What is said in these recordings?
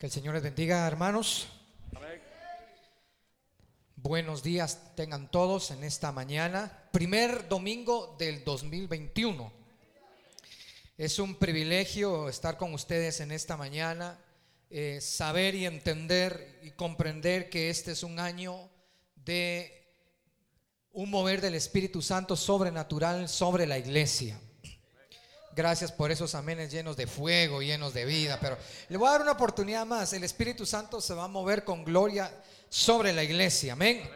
Que el Señor les bendiga, hermanos. Buenos días tengan todos en esta mañana, primer domingo del 2021. Es un privilegio estar con ustedes en esta mañana, eh, saber y entender y comprender que este es un año de un mover del Espíritu Santo sobrenatural sobre la iglesia. Gracias por esos amenes llenos de fuego, llenos de vida. Pero le voy a dar una oportunidad más. El Espíritu Santo se va a mover con gloria sobre la iglesia. Amén.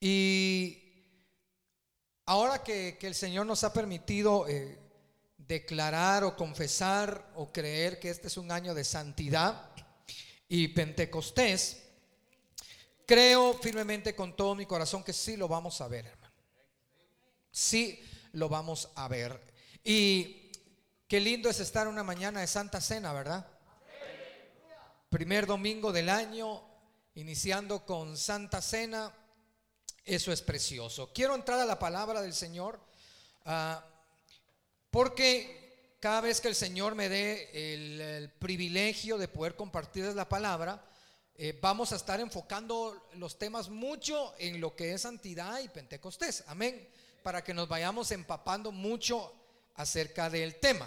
Y ahora que, el Señor nos ha permitido eh, declarar o confesar o creer que este es un año de santidad y Pentecostés, creo firmemente con todo mi corazón que sí lo vamos a ver, hermano. Sí lo vamos a ver. Y qué lindo es estar una mañana de Santa Cena, ¿verdad? Primer domingo del año, iniciando con Santa Cena, eso es precioso. Quiero entrar a la palabra del Señor, ah, porque cada vez que el Señor me dé el, privilegio de poder compartirles la palabra, eh, vamos a estar enfocando los temas mucho en lo que es santidad y Pentecostés. Amén. Para que nos vayamos empapando mucho acerca del tema.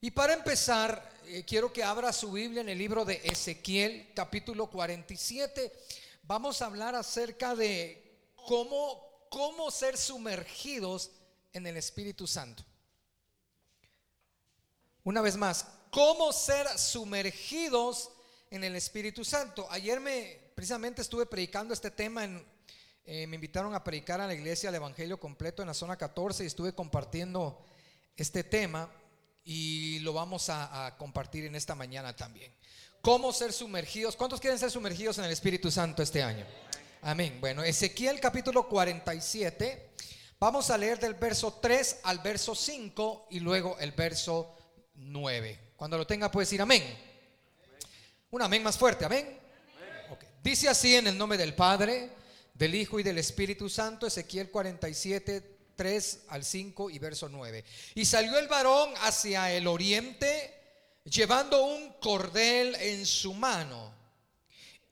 Y para empezar, eh, quiero que abra su Biblia en el libro de Ezequiel, capítulo 47. Vamos a hablar acerca de cómo, cómo ser sumergidos en el Espíritu Santo. Una vez más, cómo ser sumergidos en el Espíritu Santo. Ayer me precisamente estuve predicando este tema en, eh, me invitaron a predicar a la iglesia el Evangelio completo en la zona 14 y estuve compartiendo este tema y lo vamos a, compartir en esta mañana también. ¿Cómo ser sumergidos? ¿Cuántos quieren ser sumergidos en el Espíritu Santo este año? Amén. Bueno, Ezequiel capítulo 47. Vamos a leer del verso 3 al verso 5 y luego el verso 9. Cuando lo tenga puede decir amén. Un amén más fuerte, amén. Dice así en el nombre del Padre, del Hijo y del Espíritu Santo, Ezequiel 47, 3 al 5 y verso 9. Y salió el varón hacia el oriente llevando un cordel en su mano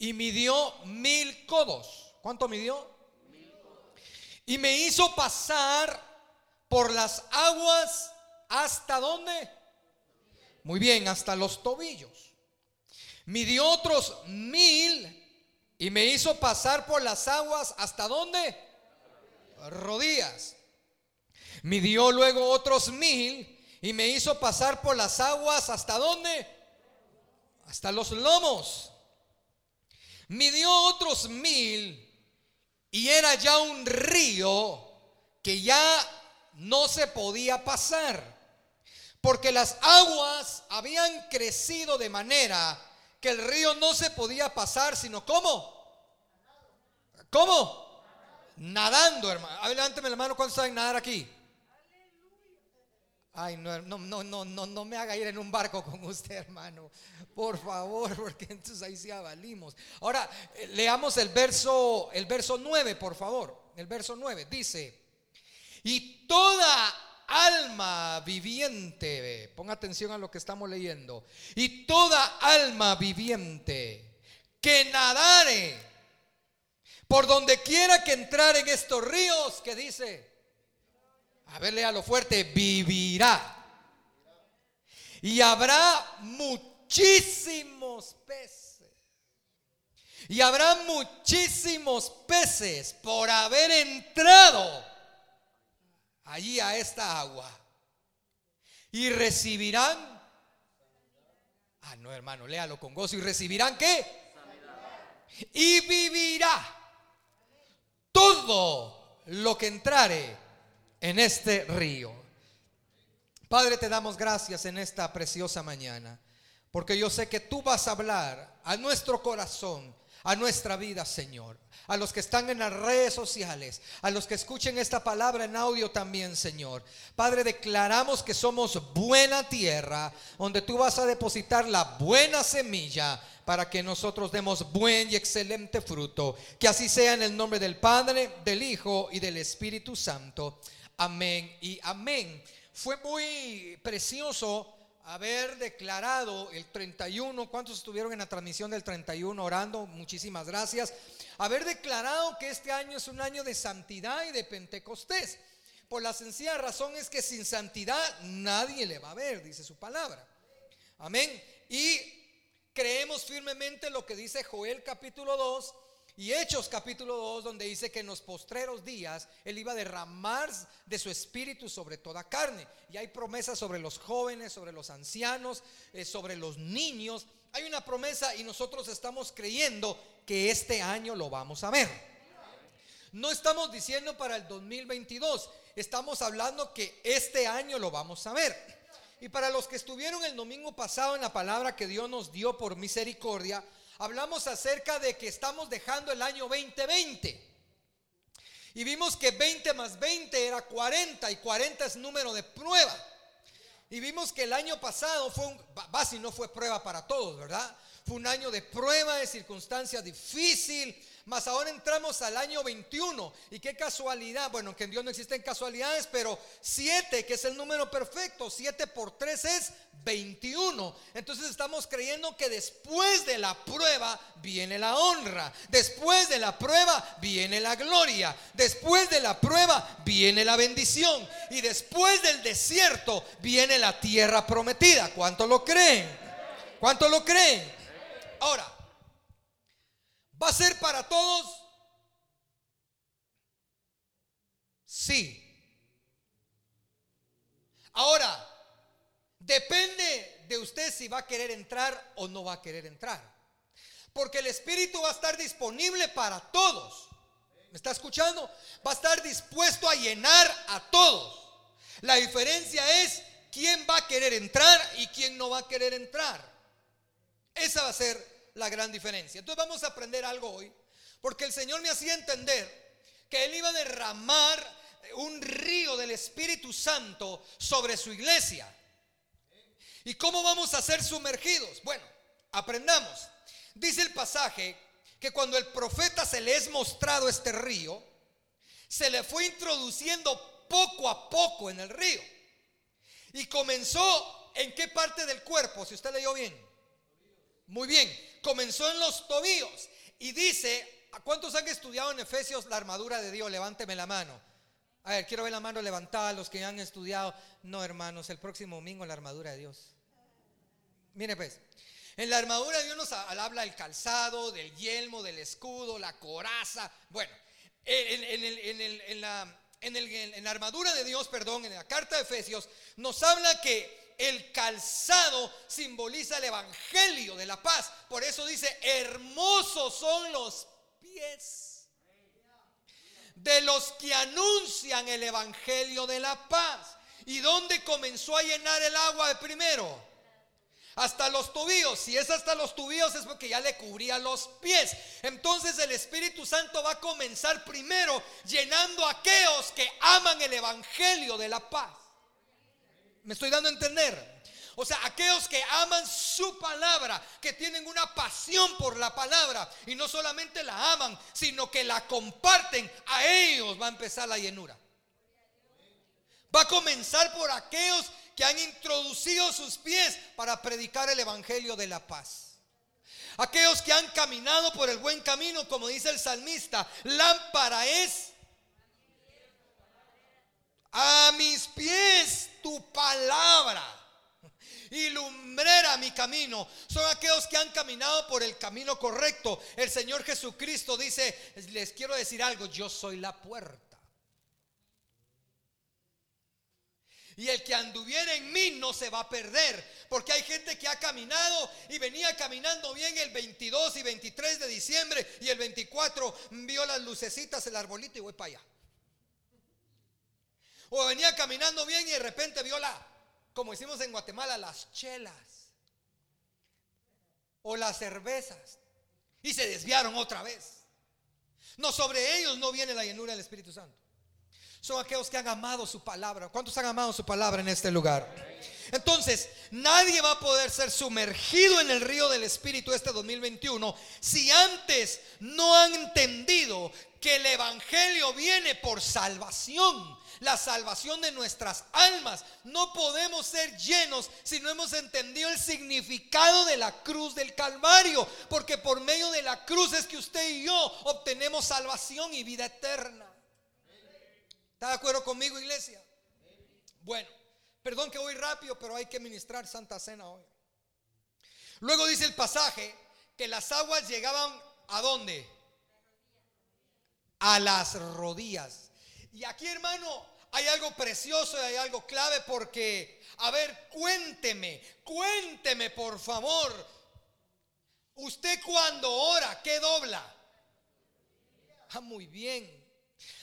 y midió mil codos. ¿Cuánto midió? Y me hizo pasar por las aguas hasta dónde? Muy bien, hasta los tobillos. Midió otros mil y me hizo pasar por las aguas hasta dónde? Rodillas. Midió luego otros mil y me hizo pasar por las aguas hasta dónde? Hasta los lomos. Midió otros mil y era ya un río que ya no se podía pasar. Porque las aguas habían crecido de manera que el río no se podía pasar, sino ¿cómo? ¿Cómo? Nadando, hermano. Adelánteme la mano cuando saben nadar aquí. Ay, no, no, no, no, no, no me haga ir en un barco con usted, hermano. Por favor, porque entonces ahí sí avalimos. Ahora, eh, leamos el verso, el verso 9, por favor. El verso 9 dice, y toda alma viviente, ponga atención a lo que estamos leyendo, y toda alma viviente que nadare por donde quiera que entrar en estos ríos, que dice, a ver, lo fuerte, vivirá. Y habrá muchísimos peces. Y habrá muchísimos peces por haber entrado allí a esta agua. Y recibirán. Ah, no, hermano, léalo con gozo. ¿Y recibirán qué? Y vivirá todo lo que entrare en este río. Padre, te damos gracias en esta preciosa mañana, porque yo sé que tú vas a hablar a nuestro corazón, a nuestra vida, Señor. A los que están en las redes sociales, a los que escuchen esta palabra en audio también, Señor. Padre, declaramos que somos buena tierra, donde tú vas a depositar la buena semilla para que nosotros demos buen y excelente fruto. Que así sea en el nombre del Padre, del Hijo y del Espíritu Santo. Amén y amén. Fue muy precioso haber declarado el 31, ¿cuántos estuvieron en la transmisión del 31 orando? Muchísimas gracias. Haber declarado que este año es un año de santidad y de Pentecostés. Por la sencilla razón es que sin santidad nadie le va a ver, dice su palabra. Amén. Y creemos firmemente lo que dice Joel capítulo 2 y Hechos capítulo 2, donde dice que en los postreros días Él iba a derramar de su espíritu sobre toda carne. Y hay promesas sobre los jóvenes, sobre los ancianos, eh, sobre los niños. Hay una promesa y nosotros estamos creyendo que este año lo vamos a ver. No estamos diciendo para el 2022, estamos hablando que este año lo vamos a ver. Y para los que estuvieron el domingo pasado en la palabra que Dios nos dio por misericordia, hablamos acerca de que estamos dejando el año 2020. Y vimos que 20 más 20 era 40 y 40 es número de prueba. Y vimos que el año pasado fue un, fue prueba para todos, ¿verdad? Fue un año de prueba, de circunstancia difícil, mas ahora entramos al año 21. Y qué casualidad. Bueno, que en Dios no existen casualidades, pero 7, que es el número perfecto, 7 por 3 es 21. Entonces estamos creyendo que después de la prueba viene la honra. Después de la prueba viene la gloria. Después de la prueba viene la bendición. Y después del desierto viene la tierra prometida. ¿Cuánto lo creen? ¿Cuánto lo creen? Ahora, ¿Va a ser para todos? Sí. Ahora, depende de usted si va a querer entrar o no va a querer entrar. Porque el Espíritu va a estar disponible para todos. ¿Me está escuchando? Va a estar dispuesto a llenar a todos. La diferencia es quién va a querer entrar y quién no va a querer entrar. Esa va a ser la gran diferencia. Entonces vamos a aprender algo hoy, porque el Señor me hacía entender que Él iba a derramar un río del Espíritu Santo sobre su iglesia. ¿Y cómo vamos a ser sumergidos? Bueno, aprendamos. Dice el pasaje que cuando el profeta se le es mostrado este río, se le fue introduciendo poco a poco en el río. Y comenzó en qué parte del cuerpo, si usted leyó bien. Muy bien, comenzó en los tobillos y dice, ¿a cuántos han estudiado en Efesios la armadura de Dios? Levánteme la mano. A ver, quiero ver la mano levantada, los que han estudiado. No, hermanos, el próximo domingo la armadura de Dios. Mire pues, en la armadura de Dios nos habla del calzado, del yelmo, del escudo, la coraza. Bueno, en, la, en la armadura de Dios, perdón, en la carta de Efesios, nos habla que el calzado simboliza el evangelio de la paz. Por eso dice, hermosos son los pies de los que anuncian el evangelio de la paz. ¿Y dónde comenzó a llenar el agua de primero? Hasta los tobillos. Si es hasta los tobillos es porque ya le cubría los pies. Entonces el Espíritu Santo va a comenzar primero llenando a aquellos que aman el Evangelio de la paz. ¿Me estoy dando a entender? O sea, aquellos que aman su palabra, que tienen una pasión por la palabra y no solamente la aman, sino que la comparten, a ellos va a empezar la llenura. Va a comenzar por aquellos que han introducido sus pies para predicar el Evangelio de la paz. Aquellos que han caminado por el buen camino, como dice el salmista, lámpara es a mis pies tu palabra y lumbrera mi camino. Son aquellos que han caminado por el camino correcto. El Señor Jesucristo dice, les quiero decir algo, yo soy la puerta. Y el que anduviera en mí no se va a perder. Porque hay gente que ha caminado y venía caminando bien el 22 y 23 de diciembre. Y el 24 vio las lucecitas, el arbolito y voy para allá. O venía caminando bien y de repente vio la, como hicimos en Guatemala, las chelas. O las cervezas. Y se desviaron otra vez. No, sobre ellos no viene la llenura del Espíritu Santo. son aquellos que han amado su palabra. ¿Cuántos han amado su palabra en este lugar? Entonces, nadie va a poder ser sumergido en el río del Espíritu este 2021 si antes no han entendido que el Evangelio viene por salvación, la salvación de nuestras almas. No podemos ser llenos si no hemos entendido el significado de la cruz del Calvario, porque por medio de la cruz es que usted y yo obtenemos salvación y vida eterna. ¿Está de acuerdo conmigo, iglesia? Bueno, perdón que voy rápido, pero hay que ministrar Santa Cena hoy. Luego dice el pasaje que las aguas llegaban a dónde? A las rodillas. Y aquí, hermano, hay algo precioso y hay algo clave porque, a ver, cuénteme, cuénteme por favor. Usted cuando ora, ¿qué dobla? Ah, muy bien.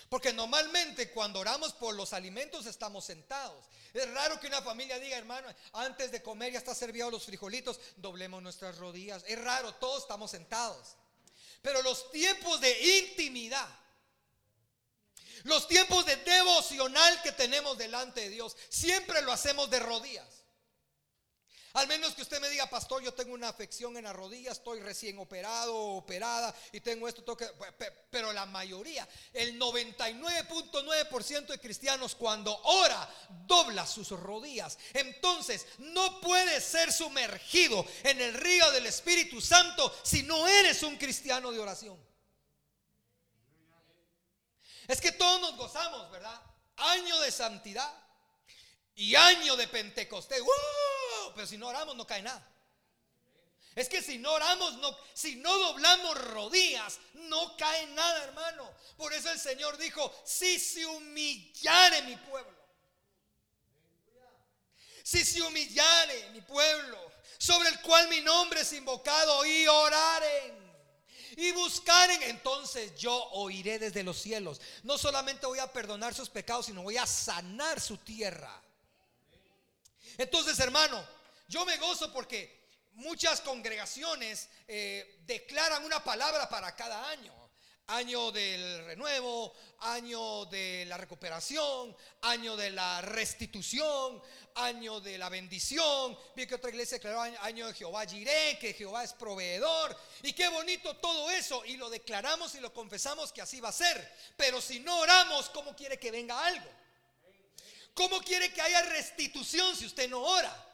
Porque normalmente cuando oramos por los alimentos estamos sentados. Es raro que una familia diga, hermano, antes de comer ya está servido los frijolitos, doblemos nuestras rodillas. Es raro, todos estamos sentados. Pero los tiempos de intimidad, los tiempos de devocional que tenemos delante de Dios, siempre lo hacemos de rodillas. Al menos que usted me diga, pastor, yo tengo una afección en la rodilla, estoy recién operado, operada y tengo esto, toque. Pero la mayoría, el 99.9% de cristianos cuando ora, dobla sus rodillas. Entonces, no puedes ser sumergido en el río del Espíritu Santo si no eres un cristiano de oración. Es que todos nos gozamos, ¿verdad? Año de santidad y año de Pentecostés. Pero si no oramos no cae nada. Es que si no oramos, no, si no doblamos rodillas, no cae nada, hermano. Por eso el Señor dijo, si se humillare mi pueblo. Si se humillare mi pueblo, sobre el cual mi nombre es invocado, y oraren y buscaren, entonces yo oiré desde los cielos. No solamente voy a perdonar sus pecados, sino voy a sanar su tierra. Entonces, hermano, yo me gozo porque muchas congregaciones eh, declaran una palabra para cada año. Año del renuevo, año de la recuperación, año de la restitución, año de la bendición. Vi que otra iglesia declaró año de Jehová Jiré, que Jehová es proveedor. Y qué bonito todo eso. Y lo declaramos y lo confesamos que así va a ser. Pero si no oramos, ¿cómo quiere que venga algo? ¿Cómo quiere que haya restitución si usted no ora?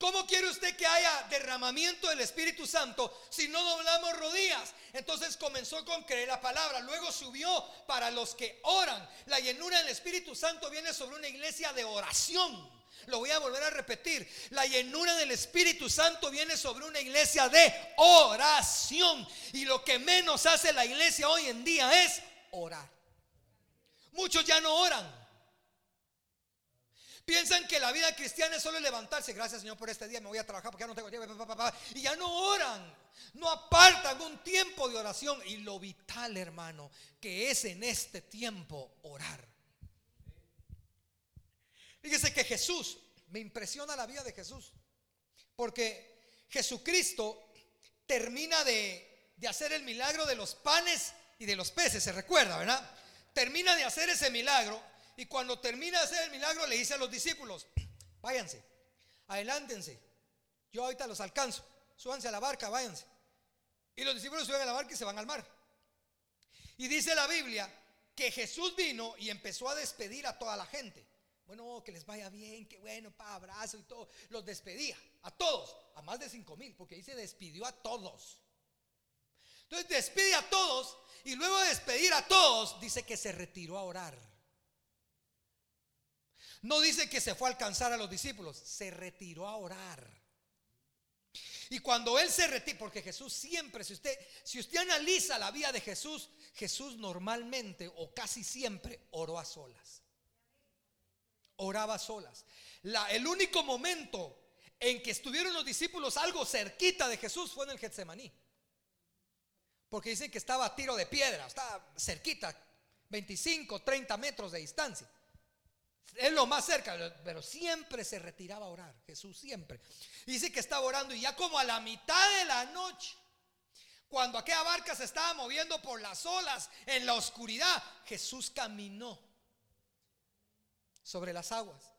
¿Cómo quiere usted que haya derramamiento del Espíritu Santo si no doblamos rodillas? Entonces comenzó con creer la palabra, luego subió para los que oran. La llenura del Espíritu Santo viene sobre una iglesia de oración. Lo voy a volver a repetir. La llenura del Espíritu Santo viene sobre una iglesia de oración. Y lo que menos hace la iglesia hoy en día es orar. Muchos ya no oran. Piensan que la vida cristiana es solo levantarse. Gracias Señor por este día, me voy a trabajar porque ya no tengo tiempo. Y ya no oran, no apartan un tiempo de oración. Y lo vital, hermano, que es en este tiempo orar. Fíjese que Jesús, me impresiona la vida de Jesús. Porque Jesucristo termina de, de hacer el milagro de los panes y de los peces, se recuerda, ¿verdad? Termina de hacer ese milagro y cuando termina de hacer el milagro, le dice a los discípulos, váyanse, adelántense, yo ahorita los alcanzo, súbanse a la barca, váyanse. Y los discípulos suben a la barca y se van al mar. Y dice la Biblia que Jesús vino y empezó a despedir a toda la gente. Bueno, que les vaya bien, que bueno, pa, abrazo y todo. Los despedía a todos, a más de cinco mil, porque ahí se despidió a todos. Entonces despide a todos y luego de despedir a todos, dice que se retiró a orar. No dice que se fue a alcanzar a los discípulos, se retiró a orar. Y cuando él se retiró, porque Jesús siempre, si usted, si usted analiza la vida de Jesús, Jesús normalmente o casi siempre oró a solas. Oraba a solas. el único momento en que estuvieron los discípulos algo cerquita de Jesús fue en el Getsemaní. Porque dicen que estaba a tiro de piedra, estaba cerquita, 25, 30 metros de distancia. Es lo más cerca, pero siempre se retiraba a orar. Jesús siempre. Dice que estaba orando y ya como a la mitad de la noche, Cuando aquella barca se estaba moviendo por las olas en la oscuridad, Jesús caminó sobre las aguas.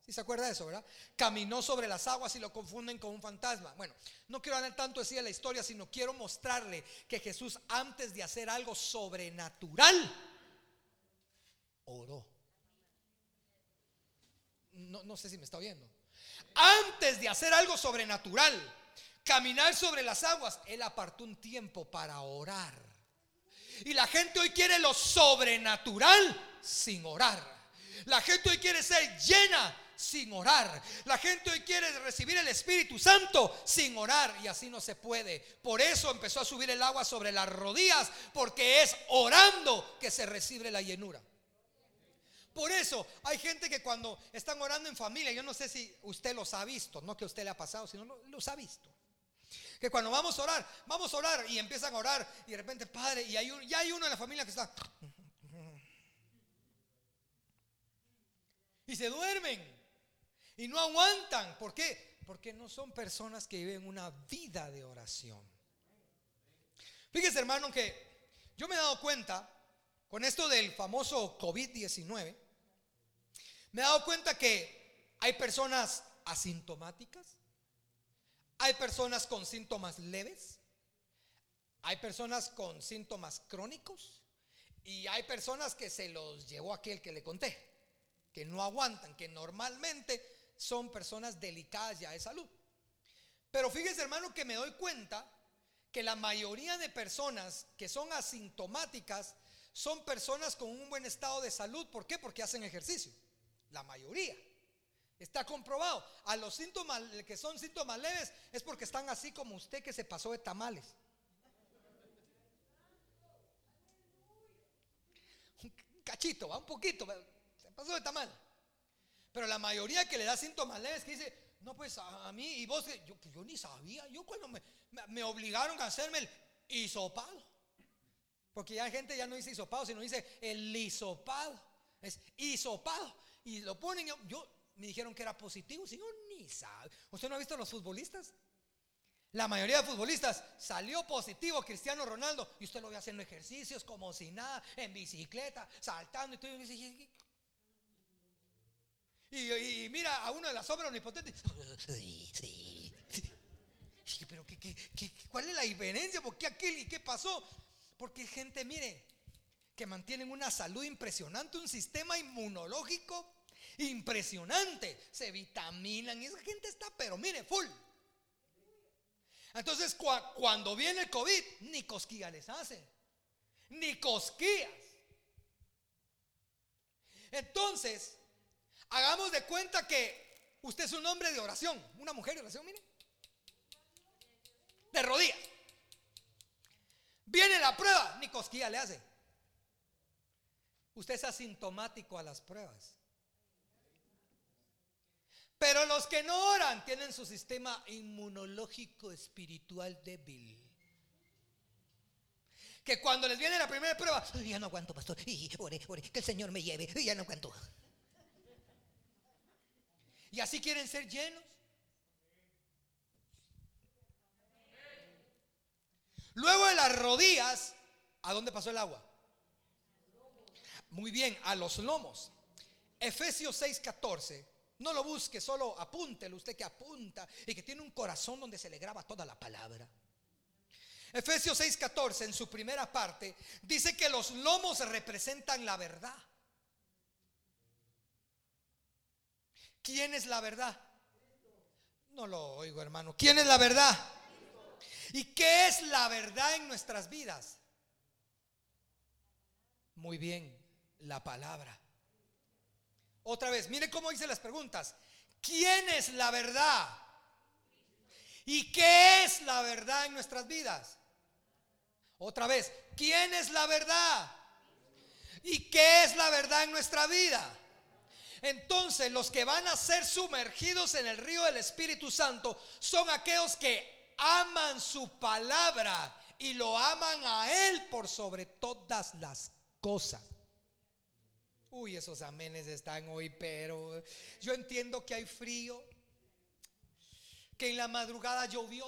¿Sí se acuerda de eso, verdad? Caminó sobre las aguas y lo confunden con un fantasma. Bueno, no quiero hablar tanto así de la historia, sino quiero mostrarle que Jesús antes de hacer algo sobrenatural, oró. No, no sé si me está oyendo. Antes de hacer algo sobrenatural, caminar sobre las aguas, Él apartó un tiempo para orar. Y la gente hoy quiere lo sobrenatural sin orar. La gente hoy quiere ser llena sin orar. La gente hoy quiere recibir el Espíritu Santo sin orar y así no se puede. Por eso empezó a subir el agua sobre las rodillas porque es orando que se recibe la llenura. Por eso hay gente que cuando están orando en familia, yo no sé si usted los ha visto, no que usted le ha pasado, sino los ha visto. Que cuando vamos a orar, vamos a orar y empiezan a orar y de repente, Padre, y hay, ya hay uno en la familia que está... Y se duermen. Y no aguantan. ¿Por qué? Porque no son personas que viven una vida de oración. Fíjese hermano que yo me he dado cuenta con esto del famoso COVID-19, me he dado cuenta que hay personas asintomáticas, hay personas con síntomas leves, hay personas con síntomas crónicos y hay personas que se los llevó aquel que le conté, que no aguantan, que normalmente son personas delicadas ya de salud. Pero fíjese hermano que me doy cuenta que la mayoría de personas que son asintomáticas son personas con un buen estado de salud. ¿Por qué? Porque hacen ejercicio. La mayoría. Está comprobado. A los síntomas que son síntomas leves es porque están así como usted que se pasó de tamales. Un cachito, va un poquito, se pasó de tamal. Pero la mayoría que le da síntomas leves que dice, no, pues a, mí y vos, yo, yo ni sabía, yo cuando me, me, obligaron a hacerme el hisopado, porque ya gente ya no dice hisopado, sino dice el hisopado, es hisopado, y lo ponen, yo, me dijeron que era positivo, si no, ni sabe. ¿Usted no ha visto a los futbolistas? La mayoría de futbolistas salió positivo Cristiano Ronaldo y usted lo ve haciendo ejercicios como si nada, en bicicleta, saltando y todo. Y mira a uno de las obras omnipotentes. Sí, sí. Pero cuál es la diferencia? ¿Por qué aquel y qué pasó? Porque gente, mire, que mantienen una salud impresionante, un sistema inmunológico impresionante. Se vitaminan y esa gente está, pero mire, full. Entonces, cuando viene el COVID, ni cosquillas les hace. Ni cosquillas. Entonces, Hagamos de cuenta que usted es un hombre de oración, una mujer de oración, mire. De rodillas. Viene la prueba, ni cosquilla le hace. Usted es asintomático a las pruebas. Pero los que no oran tienen su sistema inmunológico espiritual débil. Que cuando les viene la primera prueba, ya no aguanto, pastor, y que el Señor me lleve, ya no aguanto. ¿Y así quieren ser llenos? Luego de las rodillas, ¿a dónde pasó el agua? Muy bien, a los lomos. Efesios 6:14. No lo busque, solo apúntelo usted que apunta y que tiene un corazón donde se le graba toda la palabra. Efesios 6:14 en su primera parte dice que los lomos representan la verdad. ¿Quién es la verdad? No lo oigo, hermano. ¿Quién es la verdad? ¿Y qué es la verdad en nuestras vidas? Muy bien, la palabra. Otra vez, mire cómo dice las preguntas. ¿Quién es la verdad? ¿Y qué es la verdad en nuestras vidas? Otra vez, ¿quién es la verdad? ¿Y qué es la verdad en nuestra vida? Entonces los que van a ser sumergidos en el río del Espíritu Santo son aquellos que aman su palabra y lo aman a Él por sobre todas las cosas. Uy, esos amenes están hoy, pero yo entiendo que hay frío, que en la madrugada llovió,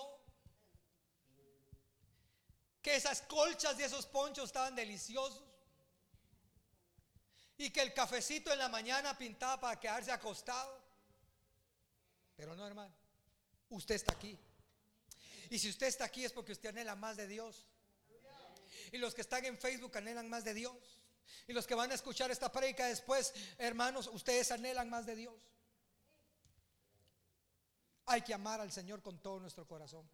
que esas colchas y esos ponchos estaban deliciosos. Y que el cafecito en la mañana pintaba para quedarse acostado. Pero no, hermano. Usted está aquí. Y si usted está aquí es porque usted anhela más de Dios. Y los que están en Facebook anhelan más de Dios. Y los que van a escuchar esta prédica después, hermanos, ustedes anhelan más de Dios. Hay que amar al Señor con todo nuestro corazón.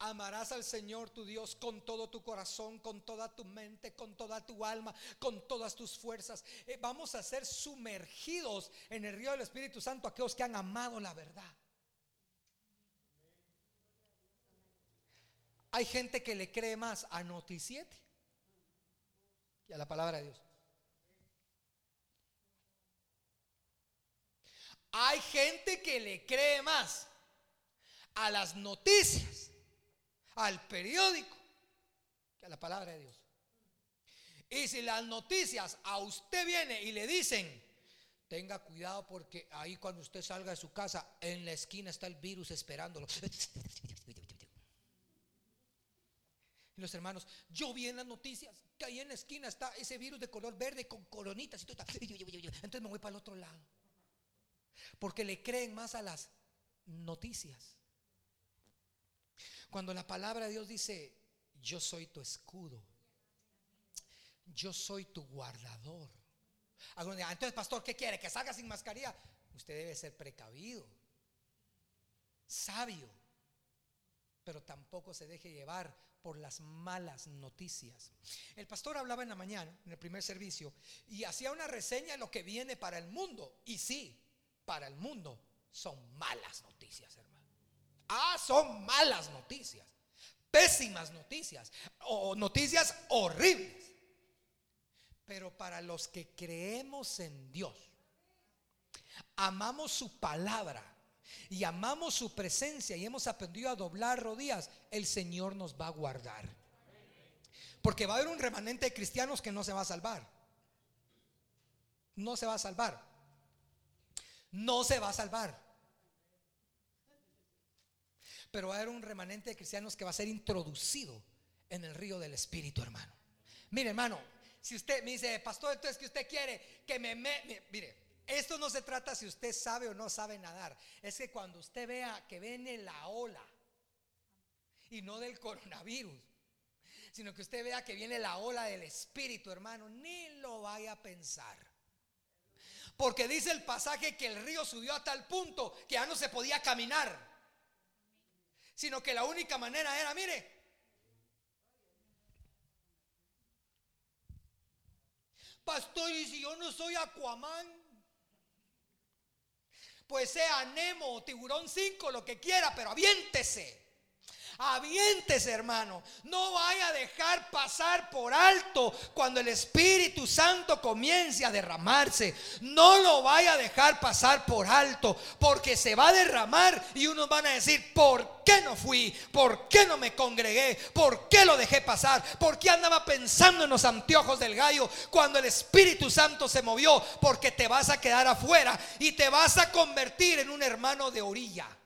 Amarás al Señor tu Dios con todo tu corazón, con toda tu mente, con toda tu alma, con todas tus fuerzas. Eh, vamos a ser sumergidos en el río del Espíritu Santo aquellos que han amado la verdad. Hay gente que le cree más a Noticiete y a la palabra de Dios. Hay gente que le cree más a las noticias, al periódico, que a la palabra de Dios. Y si las noticias a usted viene y le dicen, tenga cuidado porque ahí cuando usted salga de su casa, en la esquina está el virus esperándolo. Y los hermanos, yo vi en las noticias que ahí en la esquina está ese virus de color verde con coronitas y todo. Entonces me voy para el otro lado. Porque le creen más a las noticias. Cuando la palabra de Dios dice, yo soy tu escudo, yo soy tu guardador. Entonces, pastor, ¿qué quiere? ¿Que salga sin mascarilla? Usted debe ser precavido, sabio, pero tampoco se deje llevar por las malas noticias. El pastor hablaba en la mañana, en el primer servicio, y hacía una reseña de lo que viene para el mundo. Y sí, para el mundo son malas noticias, hermano. Ah, son malas noticias. Pésimas noticias. O noticias horribles. Pero para los que creemos en Dios, amamos su palabra y amamos su presencia y hemos aprendido a doblar rodillas, el Señor nos va a guardar. Porque va a haber un remanente de cristianos que no se va a salvar. No se va a salvar no se va a salvar. Pero va a haber un remanente de cristianos que va a ser introducido en el río del Espíritu, hermano. Mire, hermano, si usted me dice, pastor, entonces que usted quiere que me, mire, esto no se trata si usted sabe o no sabe nadar. Es que cuando usted vea que viene la ola y no del coronavirus, sino que usted vea que viene la ola del Espíritu, hermano, ni lo vaya a pensar. Porque dice el pasaje que el río subió a tal punto que ya no se podía caminar. Sino que la única manera era, mire, pastor, y si yo no soy Aquaman, pues sea Nemo, tiburón 5, lo que quiera, pero aviéntese. Avientes, hermano. No vaya a dejar pasar por alto cuando el Espíritu Santo comience a derramarse. No lo vaya a dejar pasar por alto, porque se va a derramar y unos van a decir, ¿por qué no fui? ¿Por qué no me congregué? ¿Por qué lo dejé pasar? ¿Por qué andaba pensando en los anteojos del gallo cuando el Espíritu Santo se movió? Porque te vas a quedar afuera y te vas a convertir en un hermano de orilla.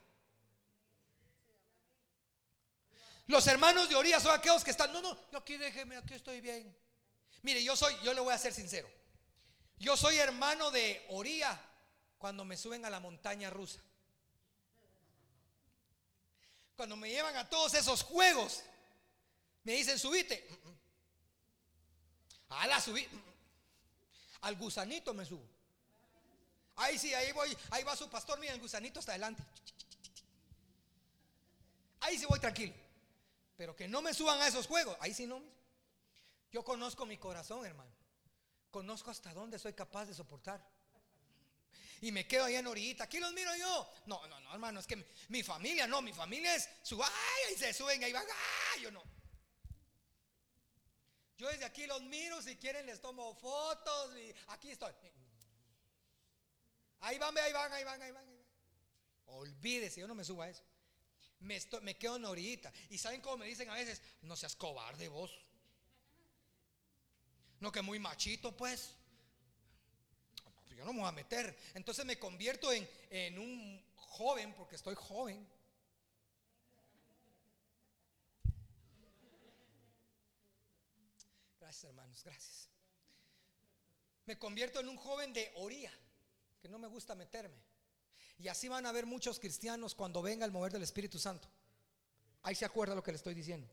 Los hermanos de Oría son aquellos que están, no, no, yo aquí déjeme, aquí estoy bien. Mire, yo soy, yo le voy a ser sincero. Yo soy hermano de Oría cuando me suben a la montaña rusa. Cuando me llevan a todos esos juegos, me dicen, subite. A la subí. Al gusanito me subo. Ahí sí, ahí voy, ahí va su pastor, mira, el gusanito hasta adelante. Ahí sí voy tranquilo. Pero que no me suban a esos juegos, ahí sí no. Yo conozco mi corazón, hermano. Conozco hasta dónde soy capaz de soportar. Y me quedo ahí en orillita. Aquí los miro yo. No, no, no, hermano. Es que mi, familia, no. Mi familia es su. ¡Ay! se suben, ahí van. ¡Ay! Yo no. Yo desde aquí los miro. Si quieren, les tomo fotos. Y aquí estoy. Ahí van, ahí van, ahí van, ahí van. Ahí van. Olvídese, yo no me subo a eso me, quedo en orillita. Y saben cómo me dicen a veces, no seas cobarde vos. No que muy machito, pues. Yo no me voy a meter. Entonces me convierto en, en un joven, porque estoy joven. Gracias, hermanos, gracias. Me convierto en un joven de oría, que no me gusta meterme. Y así van a haber muchos cristianos cuando venga el mover del Espíritu Santo. Ahí se acuerda lo que le estoy diciendo.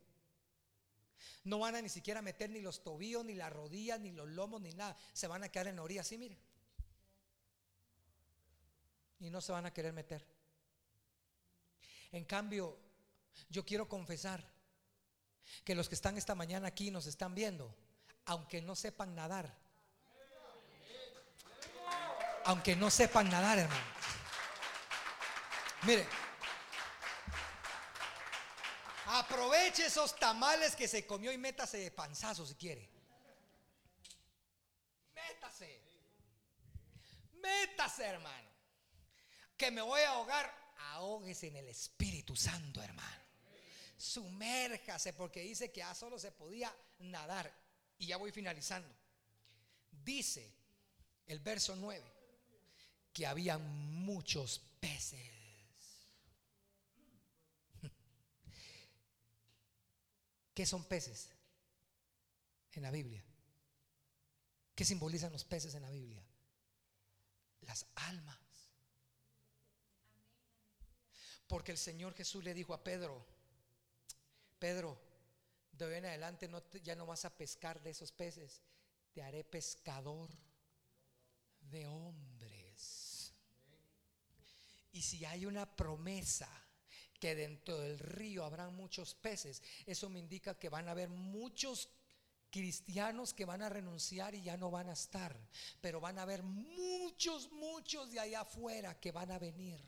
No van a ni siquiera meter ni los tobillos, ni las rodillas, ni los lomos, ni nada. Se van a quedar en orilla así, mire. Y no se van a querer meter. En cambio, yo quiero confesar que los que están esta mañana aquí nos están viendo, aunque no sepan nadar, aunque no sepan nadar, hermano. Mire, aproveche esos tamales que se comió y métase de panzazo si quiere. Métase. Métase, hermano. Que me voy a ahogar. Ahógese en el Espíritu Santo, hermano. Sumérjase porque dice que ya solo se podía nadar. Y ya voy finalizando. Dice el verso 9 que había muchos peces. ¿Qué son peces en la Biblia? ¿Qué simbolizan los peces en la Biblia? Las almas. Porque el Señor Jesús le dijo a Pedro, Pedro, de hoy en adelante no ya no vas a pescar de esos peces, te haré pescador de hombres. Y si hay una promesa que dentro del río habrán muchos peces, eso me indica que van a haber muchos cristianos que van a renunciar y ya no van a estar, pero van a haber muchos, muchos de allá afuera que van a venir.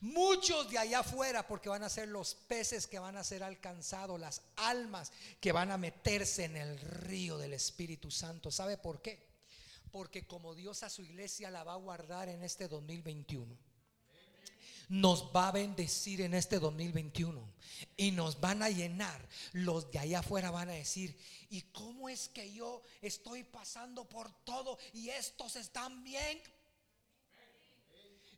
Muchos de allá afuera, porque van a ser los peces que van a ser alcanzados, las almas que van a meterse en el río del Espíritu Santo. ¿Sabe por qué? Porque como Dios a su iglesia la va a guardar en este 2021 nos va a bendecir en este 2021 y nos van a llenar. Los de allá afuera van a decir, ¿y cómo es que yo estoy pasando por todo y estos están bien?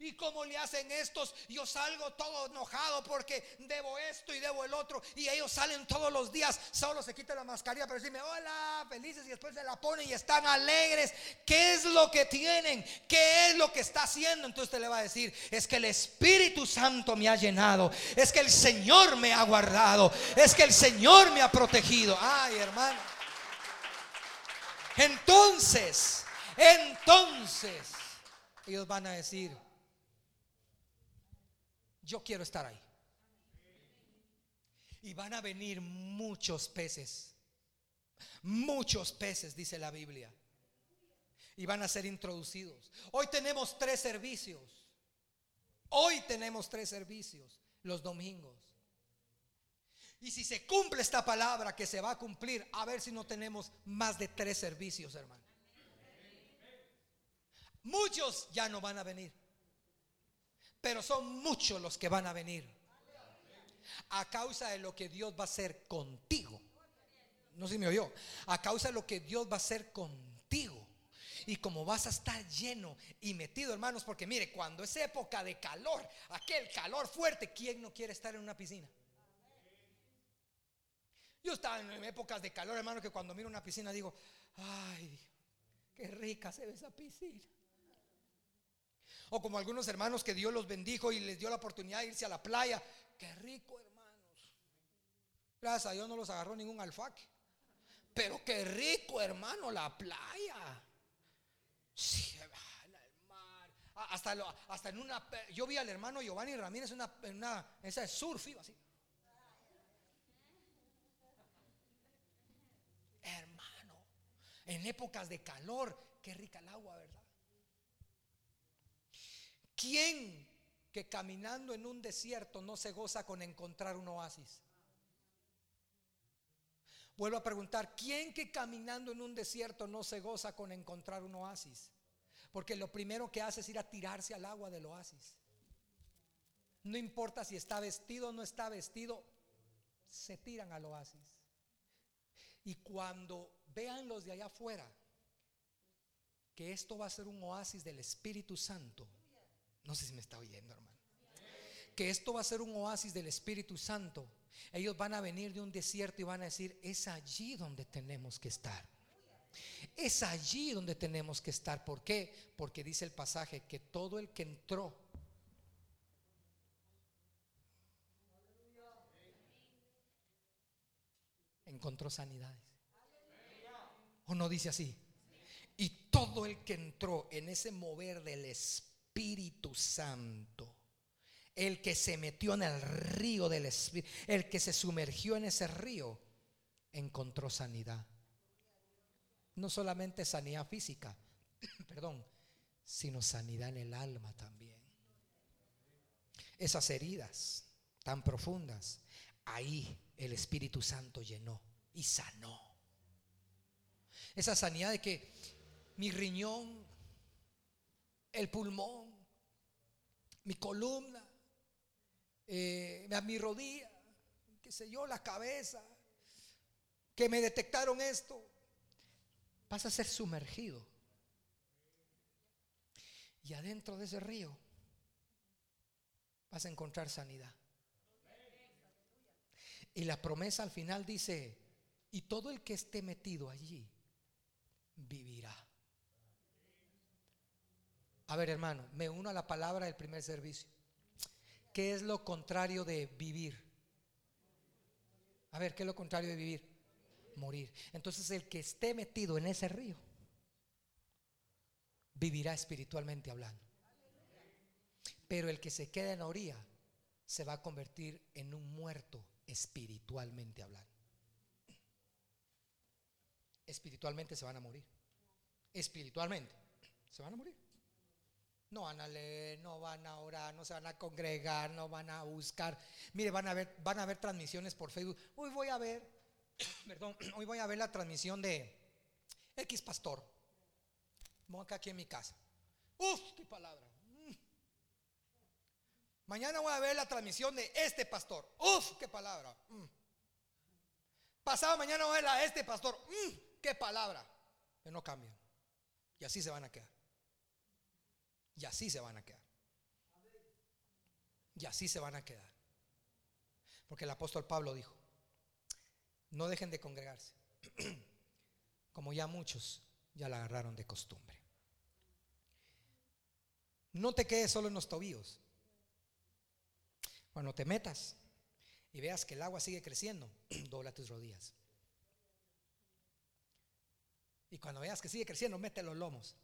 ¿Y cómo le hacen estos? Yo salgo todo enojado porque debo esto y debo el otro. Y ellos salen todos los días, solo se quitan la mascarilla para decirme, hola, felices y después se la ponen y están alegres. ¿Qué es lo que tienen? ¿Qué es lo que está haciendo? Entonces usted le va a decir, es que el Espíritu Santo me ha llenado. Es que el Señor me ha guardado. Es que el Señor me ha protegido. Ay, hermano. Entonces, entonces, ellos van a decir, yo quiero estar ahí. Y van a venir muchos peces. Muchos peces, dice la Biblia. Y van a ser introducidos. Hoy tenemos tres servicios. Hoy tenemos tres servicios los domingos. Y si se cumple esta palabra que se va a cumplir, a ver si no tenemos más de tres servicios, hermano. Muchos ya no van a venir pero son muchos los que van a venir. A causa de lo que Dios va a hacer contigo. No sé si me oyó. A causa de lo que Dios va a hacer contigo. Y como vas a estar lleno y metido, hermanos, porque mire, cuando es época de calor, aquel calor fuerte, ¿quién no quiere estar en una piscina? Yo estaba en épocas de calor, hermano, que cuando miro una piscina digo, ay, qué rica se ve esa piscina. O como algunos hermanos que Dios los bendijo y les dio la oportunidad de irse a la playa. Qué rico, hermanos. Gracias a Dios no los agarró ningún alfaque. Pero qué rico, hermano, la playa. Sí, mar. Hasta, hasta en una. Yo vi al hermano Giovanni Ramírez una, en una esa de surf, iba así. Hermano, en épocas de calor, qué rica el agua, ¿verdad? ¿Quién que caminando en un desierto no se goza con encontrar un oasis? Vuelvo a preguntar, ¿quién que caminando en un desierto no se goza con encontrar un oasis? Porque lo primero que hace es ir a tirarse al agua del oasis. No importa si está vestido o no está vestido, se tiran al oasis. Y cuando vean los de allá afuera que esto va a ser un oasis del Espíritu Santo, no sé si me está oyendo, hermano. que esto va a ser un oasis del Espíritu Santo, ellos van a venir de un desierto y van a decir, es allí donde tenemos que estar. Es allí donde tenemos que estar. ¿Por qué? Porque dice el pasaje que todo el que entró encontró sanidades. ¿O no dice así? Y todo el que entró en ese mover del Espíritu Santo, el que se metió en el río del Espíritu, el que se sumergió en ese río, encontró sanidad. No solamente sanidad física, perdón, sino sanidad en el alma también. Esas heridas tan profundas, ahí el Espíritu Santo llenó y sanó. Esa sanidad de que mi riñón, el pulmón, mi columna, eh, mi rodilla, qué sé yo, la cabeza, que me detectaron esto, vas a ser sumergido. Y adentro de ese río vas a encontrar sanidad. Y la promesa al final dice, y todo el que esté metido allí vivirá. A ver, hermano, me uno a la palabra del primer servicio. ¿Qué es lo contrario de vivir? A ver, ¿qué es lo contrario de vivir? Morir. Entonces el que esté metido en ese río vivirá espiritualmente hablando. Pero el que se quede en la orilla se va a convertir en un muerto espiritualmente hablando. Espiritualmente se van a morir. Espiritualmente se van a morir. No van a leer, no van a orar, no se van a congregar, no van a buscar. Mire, van a ver, van a ver transmisiones por Facebook. Hoy voy a ver, perdón, hoy voy a ver la transmisión de X pastor. Acá aquí en mi casa. Uf, qué palabra. Mañana voy a ver la transmisión de este pastor. Uf, qué palabra. Mm. Pasado mañana voy a ver la de este pastor. Mm, qué palabra. Que no cambian. Y así se van a quedar. Y así se van a quedar. Y así se van a quedar. Porque el apóstol Pablo dijo, no dejen de congregarse. Como ya muchos ya la agarraron de costumbre. No te quedes solo en los tobillos. Cuando te metas y veas que el agua sigue creciendo, dobla tus rodillas. Y cuando veas que sigue creciendo, mete los lomos.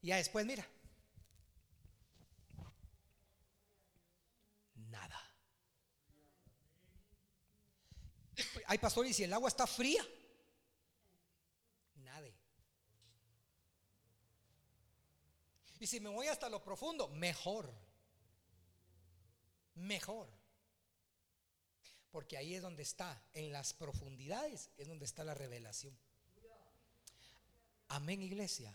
Y ya después, mira. Nada. Hay pastores y si el agua está fría, nada. Y si me voy hasta lo profundo, mejor mejor. Porque ahí es donde está, en las profundidades es donde está la revelación. Amén, iglesia.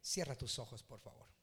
Cierra tus ojos, por favor.